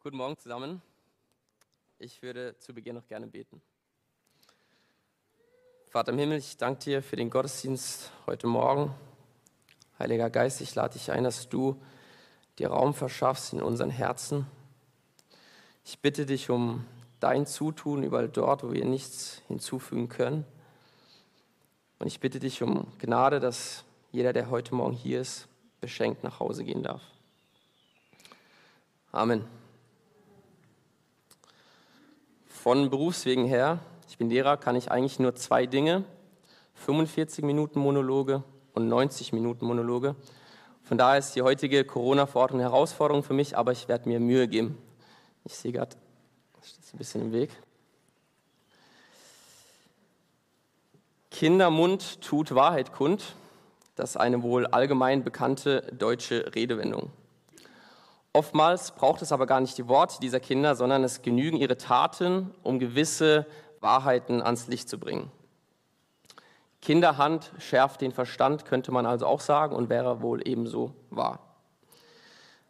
Guten Morgen zusammen. Ich würde zu Beginn noch gerne beten. Vater im Himmel, ich danke dir für den Gottesdienst heute Morgen. Heiliger Geist, ich lade dich ein, dass du dir Raum verschaffst in unseren Herzen. Ich bitte dich um dein Zutun überall dort, wo wir nichts hinzufügen können. Und ich bitte dich um Gnade, dass jeder, der heute Morgen hier ist, beschenkt nach Hause gehen darf. Amen. Von Berufswegen her, ich bin Lehrer, kann ich eigentlich nur zwei Dinge, 45 Minuten Monologe und 90 Minuten Monologe. Von daher ist die heutige Corona-Verordnung eine Herausforderung für mich, aber ich werde mir Mühe geben. Ich sehe gerade, das steht ein bisschen im Weg. Kindermund tut Wahrheit kund. Das ist eine wohl allgemein bekannte deutsche Redewendung. Oftmals braucht es aber gar nicht die Worte dieser Kinder, sondern es genügen ihre Taten, um gewisse Wahrheiten ans Licht zu bringen. Kinderhand schärft den Verstand, könnte man also auch sagen, und wäre wohl ebenso wahr.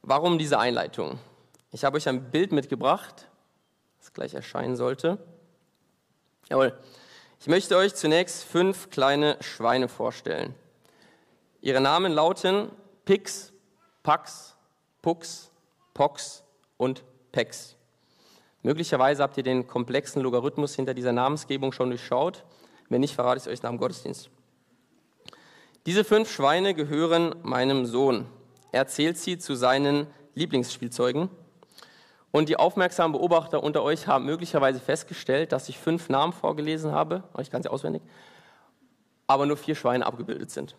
Warum diese Einleitung? Ich habe euch ein Bild mitgebracht, das gleich erscheinen sollte. Jawohl. Ich möchte euch zunächst fünf kleine Schweine vorstellen. Ihre Namen lauten Pix, Pax, Pux, Pox und Pex. Möglicherweise habt ihr den komplexen Logarithmus hinter dieser Namensgebung schon durchschaut. Wenn nicht, verrate ich es euch nach dem Gottesdienst. Diese fünf Schweine gehören meinem Sohn. Er zählt sie zu seinen Lieblingsspielzeugen. Und die aufmerksamen Beobachter unter euch haben möglicherweise festgestellt, dass ich fünf Namen vorgelesen habe, ich kann auswendig, aber nur vier Schweine abgebildet sind.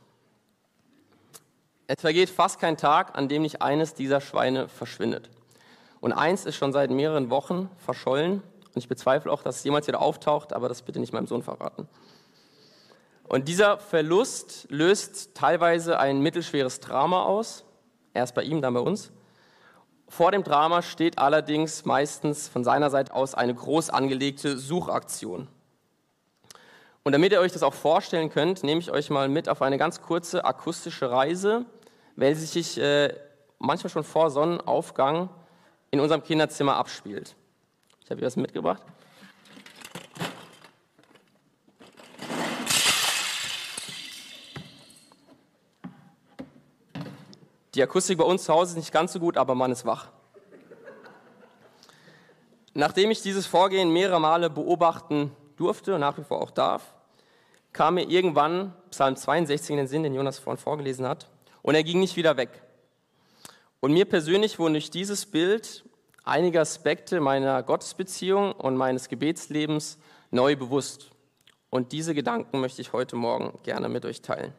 Es vergeht fast kein Tag, an dem nicht eines dieser Schweine verschwindet. Und eins ist schon seit mehreren Wochen verschollen. Und ich bezweifle auch, dass es jemals wieder auftaucht, aber das bitte nicht meinem Sohn verraten. Und dieser Verlust löst teilweise ein mittelschweres Drama aus. Erst bei ihm, dann bei uns. Vor dem Drama steht allerdings meistens von seiner Seite aus eine groß angelegte Suchaktion. Und damit ihr euch das auch vorstellen könnt, nehme ich euch mal mit auf eine ganz kurze akustische Reise welche sich äh, manchmal schon vor Sonnenaufgang in unserem Kinderzimmer abspielt. Ich habe hier was mitgebracht. Die Akustik bei uns zu Hause ist nicht ganz so gut, aber man ist wach. Nachdem ich dieses Vorgehen mehrere Male beobachten durfte und nach wie vor auch darf, kam mir irgendwann Psalm 62 in den Sinn, den Jonas vorhin vorgelesen hat. Und er ging nicht wieder weg. Und mir persönlich wurden durch dieses Bild einige Aspekte meiner Gottesbeziehung und meines Gebetslebens neu bewusst. Und diese Gedanken möchte ich heute Morgen gerne mit euch teilen.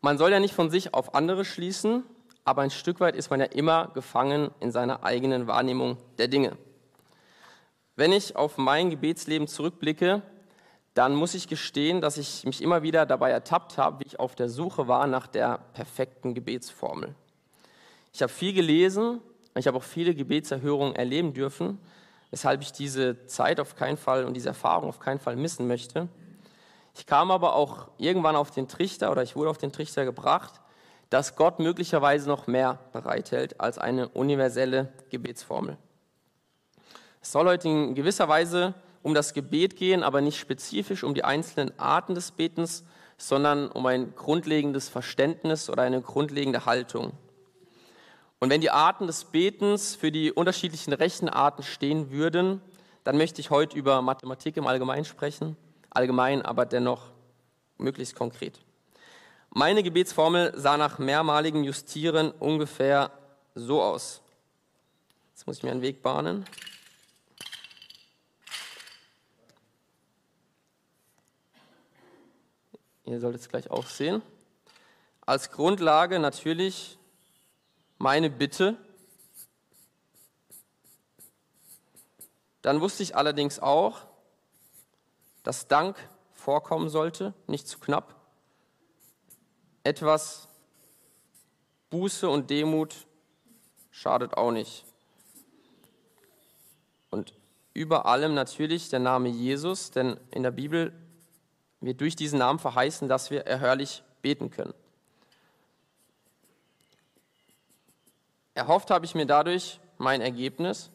Man soll ja nicht von sich auf andere schließen, aber ein Stück weit ist man ja immer gefangen in seiner eigenen Wahrnehmung der Dinge. Wenn ich auf mein Gebetsleben zurückblicke, dann muss ich gestehen, dass ich mich immer wieder dabei ertappt habe, wie ich auf der Suche war nach der perfekten Gebetsformel. Ich habe viel gelesen, ich habe auch viele Gebetserhörungen erleben dürfen, weshalb ich diese Zeit auf keinen Fall und diese Erfahrung auf keinen Fall missen möchte. Ich kam aber auch irgendwann auf den Trichter oder ich wurde auf den Trichter gebracht, dass Gott möglicherweise noch mehr bereithält als eine universelle Gebetsformel. Es soll heute in gewisser Weise um das Gebet gehen, aber nicht spezifisch um die einzelnen Arten des Betens, sondern um ein grundlegendes Verständnis oder eine grundlegende Haltung. Und wenn die Arten des Betens für die unterschiedlichen Rechenarten stehen würden, dann möchte ich heute über Mathematik im Allgemeinen sprechen, allgemein, aber dennoch möglichst konkret. Meine Gebetsformel sah nach mehrmaligem Justieren ungefähr so aus. Jetzt muss ich mir einen Weg bahnen. Ihr solltet es gleich auch sehen. Als Grundlage natürlich meine Bitte. Dann wusste ich allerdings auch, dass Dank vorkommen sollte, nicht zu knapp. Etwas Buße und Demut schadet auch nicht. Und über allem natürlich der Name Jesus, denn in der Bibel wir durch diesen Namen verheißen, dass wir erhörlich beten können. Erhofft habe ich mir dadurch mein Ergebnis?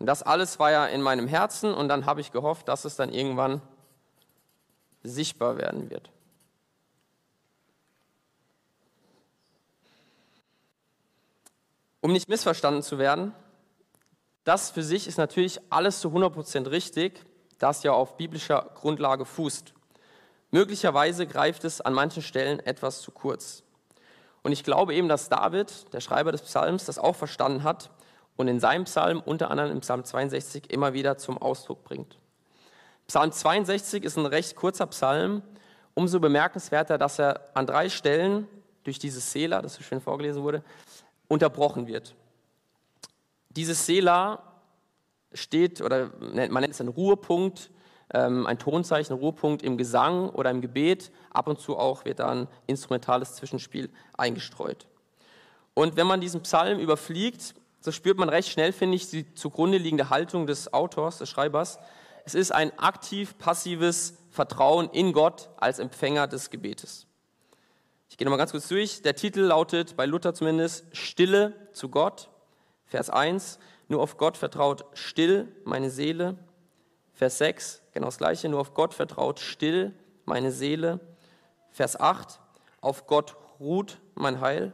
Und das alles war ja in meinem Herzen und dann habe ich gehofft, dass es dann irgendwann sichtbar werden wird. Um nicht missverstanden zu werden, das für sich ist natürlich alles zu 100% richtig, das ja auf biblischer Grundlage fußt. Möglicherweise greift es an manchen Stellen etwas zu kurz. Und ich glaube eben, dass David, der Schreiber des Psalms, das auch verstanden hat und in seinem Psalm, unter anderem im Psalm 62, immer wieder zum Ausdruck bringt. Psalm 62 ist ein recht kurzer Psalm, umso bemerkenswerter, dass er an drei Stellen durch dieses Sela, das so schön vorgelesen wurde, unterbrochen wird. Dieses Sela steht, oder man nennt es einen Ruhepunkt, ähm, ein Tonzeichen, Ruhepunkt im Gesang oder im Gebet. Ab und zu auch wird da ein instrumentales Zwischenspiel eingestreut. Und wenn man diesen Psalm überfliegt, so spürt man recht schnell, finde ich, die zugrunde liegende Haltung des Autors, des Schreibers. Es ist ein aktiv-passives Vertrauen in Gott als Empfänger des Gebetes. Ich gehe nochmal ganz kurz durch. Der Titel lautet, bei Luther zumindest, Stille zu Gott. Vers 1, nur auf Gott vertraut still meine Seele. Vers 6, genau das gleiche, nur auf Gott vertraut still meine Seele. Vers 8, auf Gott ruht mein Heil.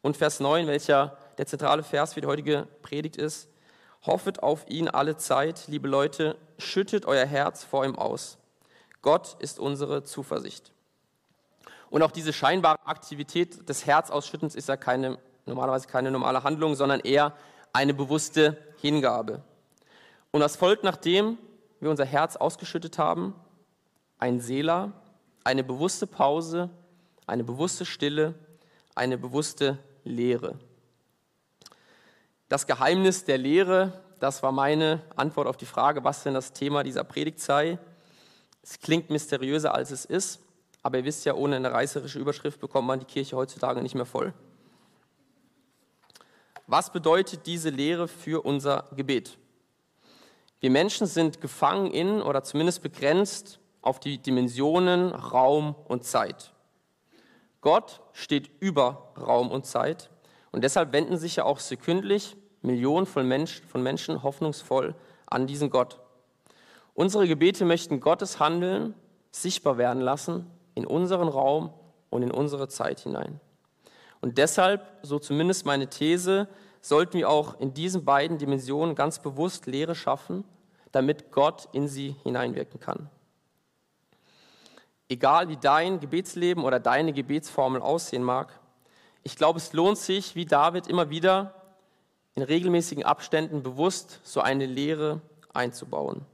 Und Vers 9, welcher der zentrale Vers für die heutige Predigt ist, hoffet auf ihn alle Zeit, liebe Leute, schüttet euer Herz vor ihm aus. Gott ist unsere Zuversicht. Und auch diese scheinbare Aktivität des Herzausschüttens ist ja keine, normalerweise keine normale Handlung, sondern eher eine bewusste Hingabe. Und was folgt, nachdem wir unser Herz ausgeschüttet haben? Ein Sela, eine bewusste Pause, eine bewusste Stille, eine bewusste Lehre. Das Geheimnis der Lehre, das war meine Antwort auf die Frage, was denn das Thema dieser Predigt sei. Es klingt mysteriöser, als es ist. Aber ihr wisst ja, ohne eine reißerische Überschrift bekommt man die Kirche heutzutage nicht mehr voll. Was bedeutet diese Lehre für unser Gebet? Wir Menschen sind gefangen in oder zumindest begrenzt auf die Dimensionen Raum und Zeit. Gott steht über Raum und Zeit und deshalb wenden sich ja auch sekündlich Millionen von Menschen hoffnungsvoll an diesen Gott. Unsere Gebete möchten Gottes Handeln sichtbar werden lassen in unseren Raum und in unsere Zeit hinein. Und deshalb, so zumindest meine These, sollten wir auch in diesen beiden Dimensionen ganz bewusst Lehre schaffen, damit Gott in sie hineinwirken kann. Egal wie dein Gebetsleben oder deine Gebetsformel aussehen mag, ich glaube, es lohnt sich, wie David immer wieder in regelmäßigen Abständen bewusst so eine Lehre einzubauen.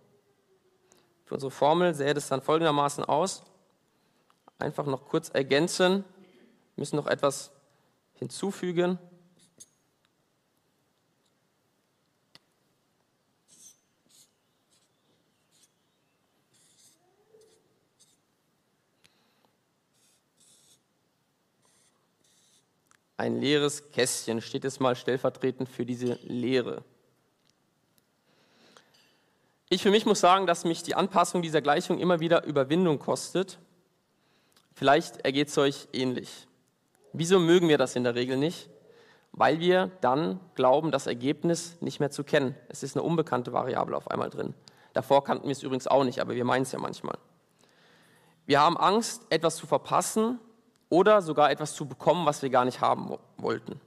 Für unsere Formel sähe das dann folgendermaßen aus einfach noch kurz ergänzen. Wir müssen noch etwas hinzufügen. Ein leeres Kästchen steht es mal stellvertretend für diese Lehre. Ich für mich muss sagen, dass mich die Anpassung dieser Gleichung immer wieder Überwindung kostet. Vielleicht ergeht es euch ähnlich. Wieso mögen wir das in der Regel nicht? Weil wir dann glauben, das Ergebnis nicht mehr zu kennen. Es ist eine unbekannte Variable auf einmal drin. Davor kannten wir es übrigens auch nicht, aber wir meinen es ja manchmal. Wir haben Angst, etwas zu verpassen oder sogar etwas zu bekommen, was wir gar nicht haben wollten.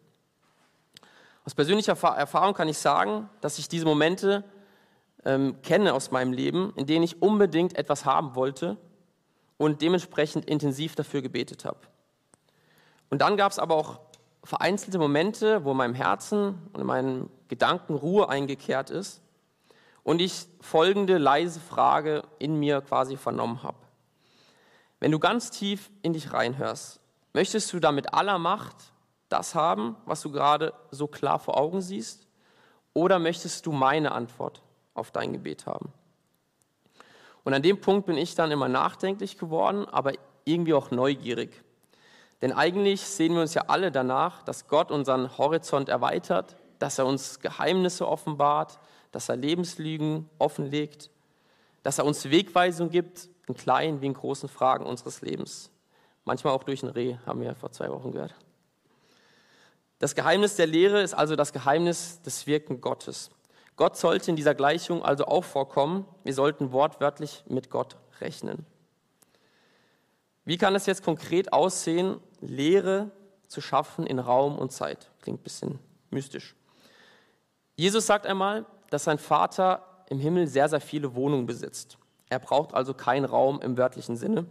Aus persönlicher Erfahrung kann ich sagen, dass ich diese Momente ähm, kenne aus meinem Leben, in denen ich unbedingt etwas haben wollte und dementsprechend intensiv dafür gebetet habe. Und dann gab es aber auch vereinzelte Momente, wo in meinem Herzen und in meinen Gedanken Ruhe eingekehrt ist und ich folgende leise Frage in mir quasi vernommen habe. Wenn du ganz tief in dich reinhörst, möchtest du da mit aller Macht das haben, was du gerade so klar vor Augen siehst? Oder möchtest du meine Antwort auf dein Gebet haben? Und an dem Punkt bin ich dann immer nachdenklich geworden, aber irgendwie auch neugierig. Denn eigentlich sehen wir uns ja alle danach, dass Gott unseren Horizont erweitert, dass er uns Geheimnisse offenbart, dass er Lebenslügen offenlegt, dass er uns Wegweisung gibt, in kleinen wie in großen Fragen unseres Lebens. Manchmal auch durch ein Reh, haben wir vor zwei Wochen gehört. Das Geheimnis der Lehre ist also das Geheimnis des Wirken Gottes. Gott sollte in dieser Gleichung also auch vorkommen. Wir sollten wortwörtlich mit Gott rechnen. Wie kann es jetzt konkret aussehen, Lehre zu schaffen in Raum und Zeit? Klingt ein bisschen mystisch. Jesus sagt einmal, dass sein Vater im Himmel sehr, sehr viele Wohnungen besitzt. Er braucht also keinen Raum im wörtlichen Sinne.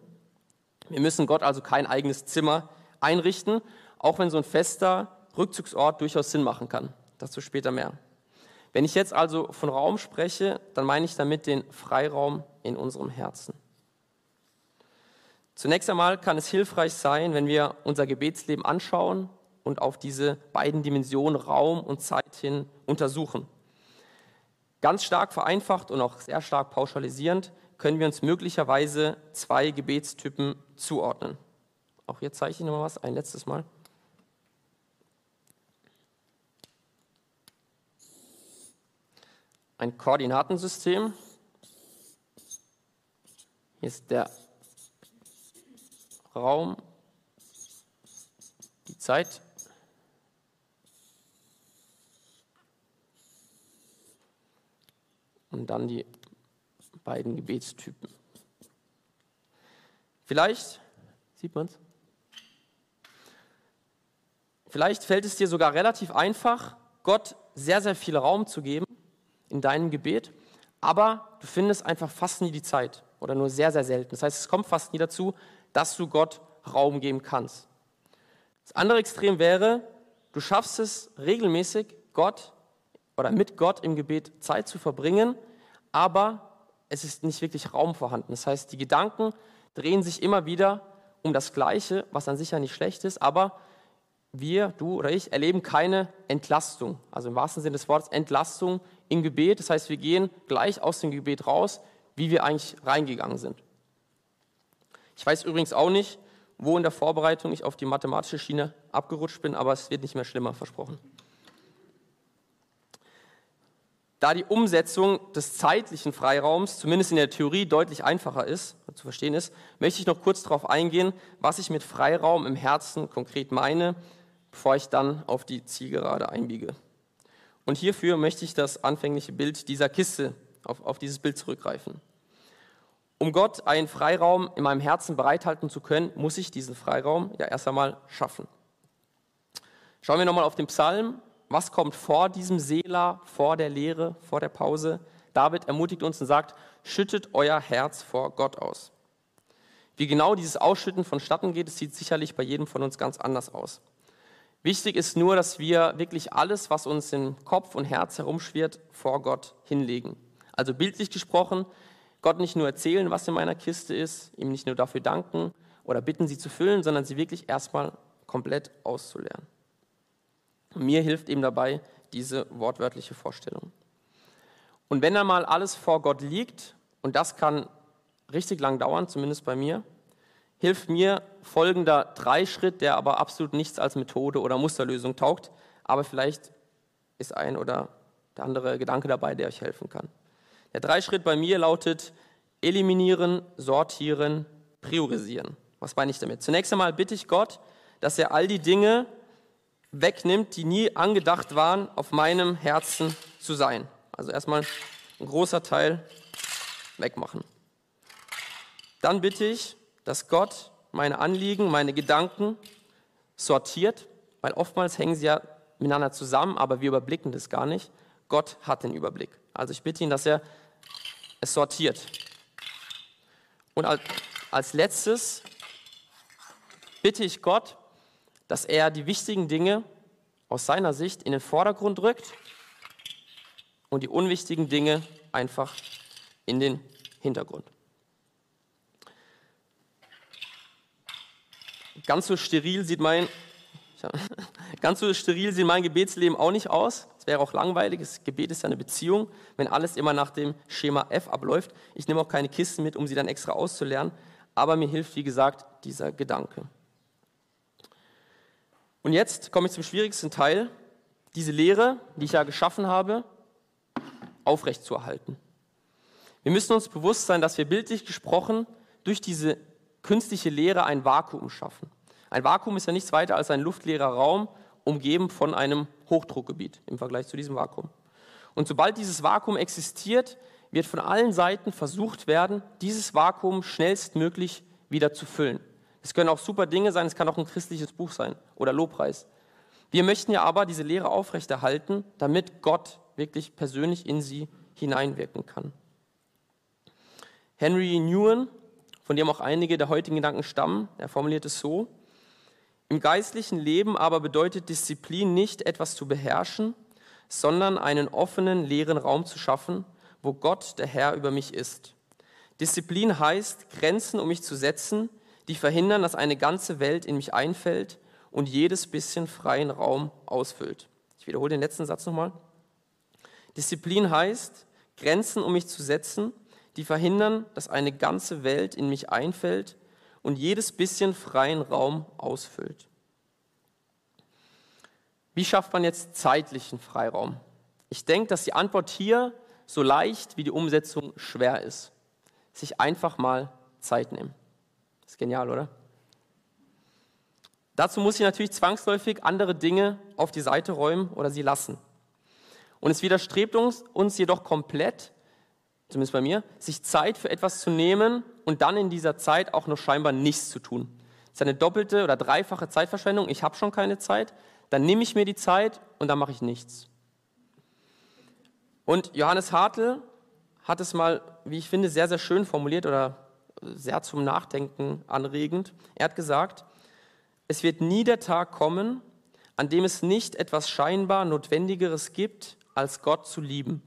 Wir müssen Gott also kein eigenes Zimmer einrichten, auch wenn so ein fester Rückzugsort durchaus Sinn machen kann. Dazu später mehr. Wenn ich jetzt also von Raum spreche, dann meine ich damit den Freiraum in unserem Herzen. Zunächst einmal kann es hilfreich sein, wenn wir unser Gebetsleben anschauen und auf diese beiden Dimensionen Raum und Zeit hin untersuchen. Ganz stark vereinfacht und auch sehr stark pauschalisierend können wir uns möglicherweise zwei Gebetstypen zuordnen. Auch hier zeige ich noch mal was, ein letztes Mal. Ein Koordinatensystem. Hier ist der Raum, die Zeit. Und dann die beiden Gebetstypen. Vielleicht, sieht man es? Vielleicht fällt es dir sogar relativ einfach, Gott sehr, sehr viel Raum zu geben in deinem Gebet, aber du findest einfach fast nie die Zeit oder nur sehr, sehr selten. Das heißt, es kommt fast nie dazu, dass du Gott Raum geben kannst. Das andere Extrem wäre, du schaffst es regelmäßig, Gott oder mit Gott im Gebet Zeit zu verbringen, aber es ist nicht wirklich Raum vorhanden. Das heißt, die Gedanken drehen sich immer wieder um das Gleiche, was an sich ja nicht schlecht ist, aber wir, du oder ich, erleben keine Entlastung. Also im wahrsten Sinne des Wortes Entlastung im Gebet. Das heißt, wir gehen gleich aus dem Gebet raus, wie wir eigentlich reingegangen sind. Ich weiß übrigens auch nicht, wo in der Vorbereitung ich auf die mathematische Schiene abgerutscht bin, aber es wird nicht mehr schlimmer, versprochen. Da die Umsetzung des zeitlichen Freiraums zumindest in der Theorie deutlich einfacher ist, zu verstehen ist, möchte ich noch kurz darauf eingehen, was ich mit Freiraum im Herzen konkret meine, bevor ich dann auf die Zielgerade einbiege. Und hierfür möchte ich das anfängliche Bild dieser Kiste, auf, auf dieses Bild zurückgreifen. Um Gott einen Freiraum in meinem Herzen bereithalten zu können, muss ich diesen Freiraum ja erst einmal schaffen. Schauen wir nochmal auf den Psalm was kommt vor diesem Sela, vor der Lehre, vor der Pause? David ermutigt uns und sagt, schüttet euer Herz vor Gott aus. Wie genau dieses Ausschütten vonstatten geht, es sieht sicherlich bei jedem von uns ganz anders aus. Wichtig ist nur, dass wir wirklich alles, was uns im Kopf und Herz herumschwirrt, vor Gott hinlegen. Also bildlich gesprochen, Gott nicht nur erzählen, was in meiner Kiste ist, ihm nicht nur dafür danken oder bitten, sie zu füllen, sondern sie wirklich erstmal komplett auszuleeren. Mir hilft ihm dabei diese wortwörtliche Vorstellung. Und wenn dann mal alles vor Gott liegt, und das kann richtig lang dauern, zumindest bei mir, hilft mir folgender Dreischritt, der aber absolut nichts als Methode oder Musterlösung taugt, aber vielleicht ist ein oder der andere Gedanke dabei, der euch helfen kann. Der Dreischritt bei mir lautet eliminieren, sortieren, priorisieren. Was meine ich damit? Zunächst einmal bitte ich Gott, dass er all die Dinge, wegnimmt, die nie angedacht waren, auf meinem Herzen zu sein. Also erstmal ein großer Teil wegmachen. Dann bitte ich, dass Gott meine Anliegen, meine Gedanken sortiert, weil oftmals hängen sie ja miteinander zusammen, aber wir überblicken das gar nicht. Gott hat den Überblick. Also ich bitte ihn, dass er es sortiert. Und als letztes bitte ich Gott, dass er die wichtigen Dinge aus seiner Sicht in den Vordergrund rückt und die unwichtigen Dinge einfach in den Hintergrund. Ganz so steril sieht mein, ganz so steril sieht mein Gebetsleben auch nicht aus. Wäre auch langweilig. Das Gebet ist ja eine Beziehung, wenn alles immer nach dem Schema F abläuft. Ich nehme auch keine Kisten mit, um sie dann extra auszulernen. Aber mir hilft, wie gesagt, dieser Gedanke. Und jetzt komme ich zum schwierigsten Teil, diese Lehre, die ich ja geschaffen habe, aufrechtzuerhalten. Wir müssen uns bewusst sein, dass wir bildlich gesprochen durch diese künstliche Lehre ein Vakuum schaffen. Ein Vakuum ist ja nichts weiter als ein luftleerer Raum, umgeben von einem Hochdruckgebiet im Vergleich zu diesem Vakuum. Und sobald dieses Vakuum existiert, wird von allen Seiten versucht werden, dieses Vakuum schnellstmöglich wieder zu füllen. Es können auch super Dinge sein, es kann auch ein christliches Buch sein oder Lobpreis. Wir möchten ja aber diese Lehre aufrechterhalten, damit Gott wirklich persönlich in sie hineinwirken kann. Henry Newen, von dem auch einige der heutigen Gedanken stammen, er formuliert es so, im geistlichen Leben aber bedeutet Disziplin nicht etwas zu beherrschen, sondern einen offenen, leeren Raum zu schaffen, wo Gott, der Herr, über mich ist. Disziplin heißt, Grenzen um mich zu setzen, die verhindern, dass eine ganze Welt in mich einfällt und jedes bisschen freien Raum ausfüllt. Ich wiederhole den letzten Satz nochmal. Disziplin heißt, Grenzen um mich zu setzen, die verhindern, dass eine ganze Welt in mich einfällt und jedes bisschen freien Raum ausfüllt. Wie schafft man jetzt zeitlichen Freiraum? Ich denke, dass die Antwort hier so leicht wie die Umsetzung schwer ist. Sich einfach mal Zeit nehmen. Ist genial, oder? Dazu muss ich natürlich zwangsläufig andere Dinge auf die Seite räumen oder sie lassen. Und es widerstrebt uns, uns jedoch komplett, zumindest bei mir, sich Zeit für etwas zu nehmen und dann in dieser Zeit auch noch scheinbar nichts zu tun. Das ist eine doppelte oder dreifache Zeitverschwendung. Ich habe schon keine Zeit, dann nehme ich mir die Zeit und dann mache ich nichts. Und Johannes Hartl hat es mal, wie ich finde, sehr, sehr schön formuliert oder sehr zum Nachdenken anregend. Er hat gesagt, es wird nie der Tag kommen, an dem es nicht etwas scheinbar Notwendigeres gibt, als Gott zu lieben.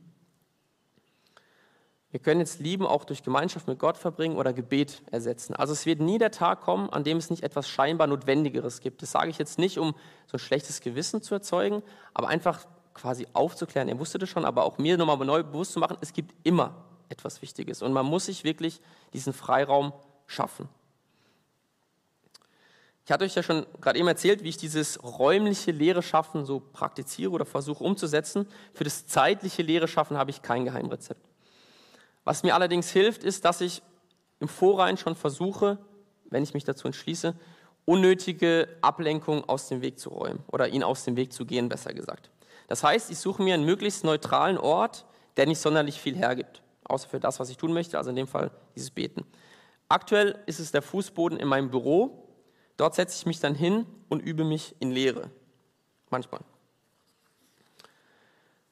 Wir können jetzt Lieben auch durch Gemeinschaft mit Gott verbringen oder Gebet ersetzen. Also es wird nie der Tag kommen, an dem es nicht etwas scheinbar Notwendigeres gibt. Das sage ich jetzt nicht, um so ein schlechtes Gewissen zu erzeugen, aber einfach quasi aufzuklären. Er wusste das schon, aber auch mir nochmal neu bewusst zu machen, es gibt immer etwas Wichtiges und man muss sich wirklich diesen Freiraum schaffen. Ich hatte euch ja schon gerade eben erzählt, wie ich dieses räumliche Lehre schaffen so praktiziere oder versuche umzusetzen. Für das zeitliche Lehre schaffen habe ich kein Geheimrezept. Was mir allerdings hilft, ist, dass ich im Vorrein schon versuche, wenn ich mich dazu entschließe, unnötige Ablenkung aus dem Weg zu räumen oder ihn aus dem Weg zu gehen, besser gesagt. Das heißt, ich suche mir einen möglichst neutralen Ort, der nicht sonderlich viel hergibt, außer für das, was ich tun möchte, also in dem Fall dieses Beten. Aktuell ist es der Fußboden in meinem Büro. Dort setze ich mich dann hin und übe mich in Lehre. Manchmal.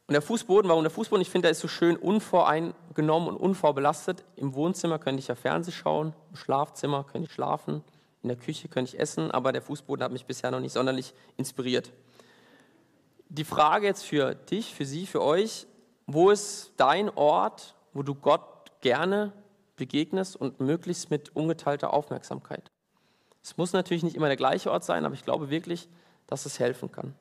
Und der Fußboden, warum der Fußboden? Ich finde, der ist so schön unvoreingenommen und unvorbelastet. Im Wohnzimmer könnte ich ja Fernsehen schauen, im Schlafzimmer könnte ich schlafen, in der Küche könnte ich essen, aber der Fußboden hat mich bisher noch nicht sonderlich inspiriert. Die Frage jetzt für dich, für Sie, für euch, wo ist dein Ort, wo du Gott gerne begegnest und möglichst mit ungeteilter Aufmerksamkeit? Es muss natürlich nicht immer der gleiche Ort sein, aber ich glaube wirklich, dass es helfen kann.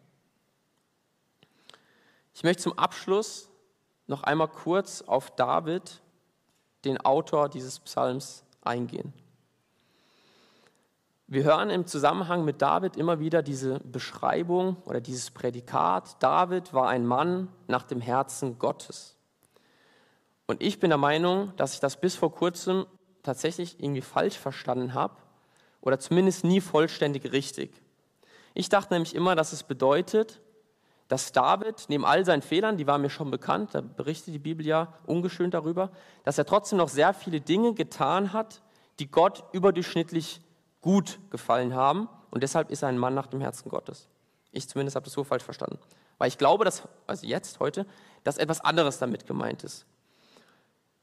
Ich möchte zum Abschluss noch einmal kurz auf David, den Autor dieses Psalms, eingehen. Wir hören im Zusammenhang mit David immer wieder diese Beschreibung oder dieses Prädikat, David war ein Mann nach dem Herzen Gottes. Und ich bin der Meinung, dass ich das bis vor kurzem tatsächlich irgendwie falsch verstanden habe oder zumindest nie vollständig richtig. Ich dachte nämlich immer, dass es bedeutet, dass David neben all seinen Fehlern, die waren mir schon bekannt, da berichtet die Bibel ja ungeschönt darüber, dass er trotzdem noch sehr viele Dinge getan hat, die Gott überdurchschnittlich gut gefallen haben und deshalb ist er ein Mann nach dem Herzen Gottes. Ich zumindest habe das so falsch verstanden. Weil ich glaube, dass, also jetzt, heute, dass etwas anderes damit gemeint ist.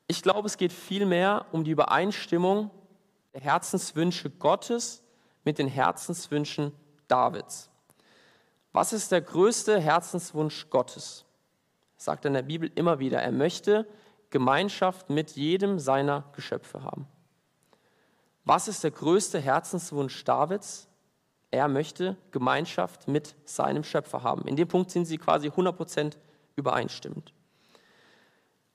Ich glaube, es geht vielmehr um die Übereinstimmung der Herzenswünsche Gottes mit den Herzenswünschen Davids. Was ist der größte Herzenswunsch Gottes? Sagt er in der Bibel immer wieder. Er möchte Gemeinschaft mit jedem seiner Geschöpfe haben. Was ist der größte Herzenswunsch Davids? Er möchte Gemeinschaft mit seinem Schöpfer haben. In dem Punkt sind sie quasi 100% übereinstimmend.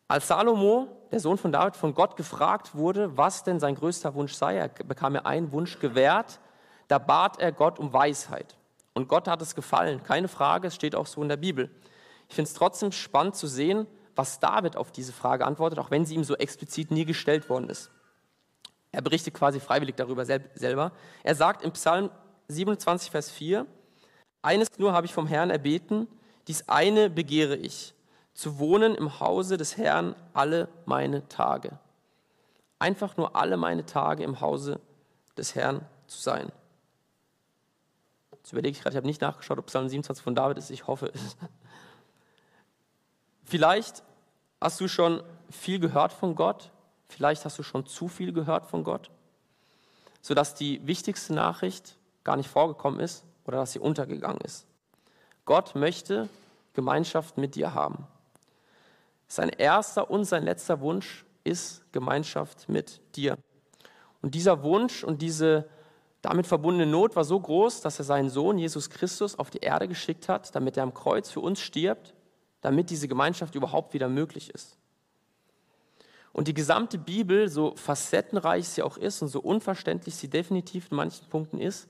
Als Salomo, der Sohn von David, von Gott gefragt wurde, was denn sein größter Wunsch sei, er bekam er einen Wunsch gewährt, da bat er Gott um Weisheit. Und Gott hat es gefallen, keine Frage, es steht auch so in der Bibel. Ich finde es trotzdem spannend zu sehen, was David auf diese Frage antwortet, auch wenn sie ihm so explizit nie gestellt worden ist. Er berichtet quasi freiwillig darüber selber. Er sagt im Psalm 27, Vers 4, eines nur habe ich vom Herrn erbeten, dies eine begehre ich, zu wohnen im Hause des Herrn alle meine Tage. Einfach nur alle meine Tage im Hause des Herrn zu sein. Jetzt überlege ich gerade, ich habe nicht nachgeschaut, ob Psalm 27 von David ist. Ich hoffe es. Vielleicht hast du schon viel gehört von Gott. Vielleicht hast du schon zu viel gehört von Gott, sodass die wichtigste Nachricht gar nicht vorgekommen ist oder dass sie untergegangen ist. Gott möchte Gemeinschaft mit dir haben. Sein erster und sein letzter Wunsch ist Gemeinschaft mit dir. Und dieser Wunsch und diese damit verbundene Not war so groß, dass er seinen Sohn Jesus Christus auf die Erde geschickt hat, damit er am Kreuz für uns stirbt, damit diese Gemeinschaft überhaupt wieder möglich ist. Und die gesamte Bibel, so facettenreich sie auch ist und so unverständlich sie definitiv in manchen Punkten ist,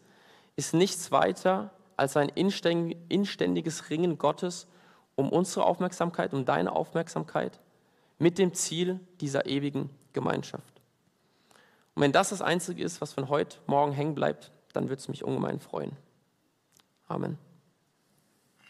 ist nichts weiter als ein inständiges Ringen Gottes um unsere Aufmerksamkeit, um deine Aufmerksamkeit, mit dem Ziel dieser ewigen Gemeinschaft. Und wenn das das Einzige ist, was von heute Morgen hängen bleibt, dann würde es mich ungemein freuen. Amen.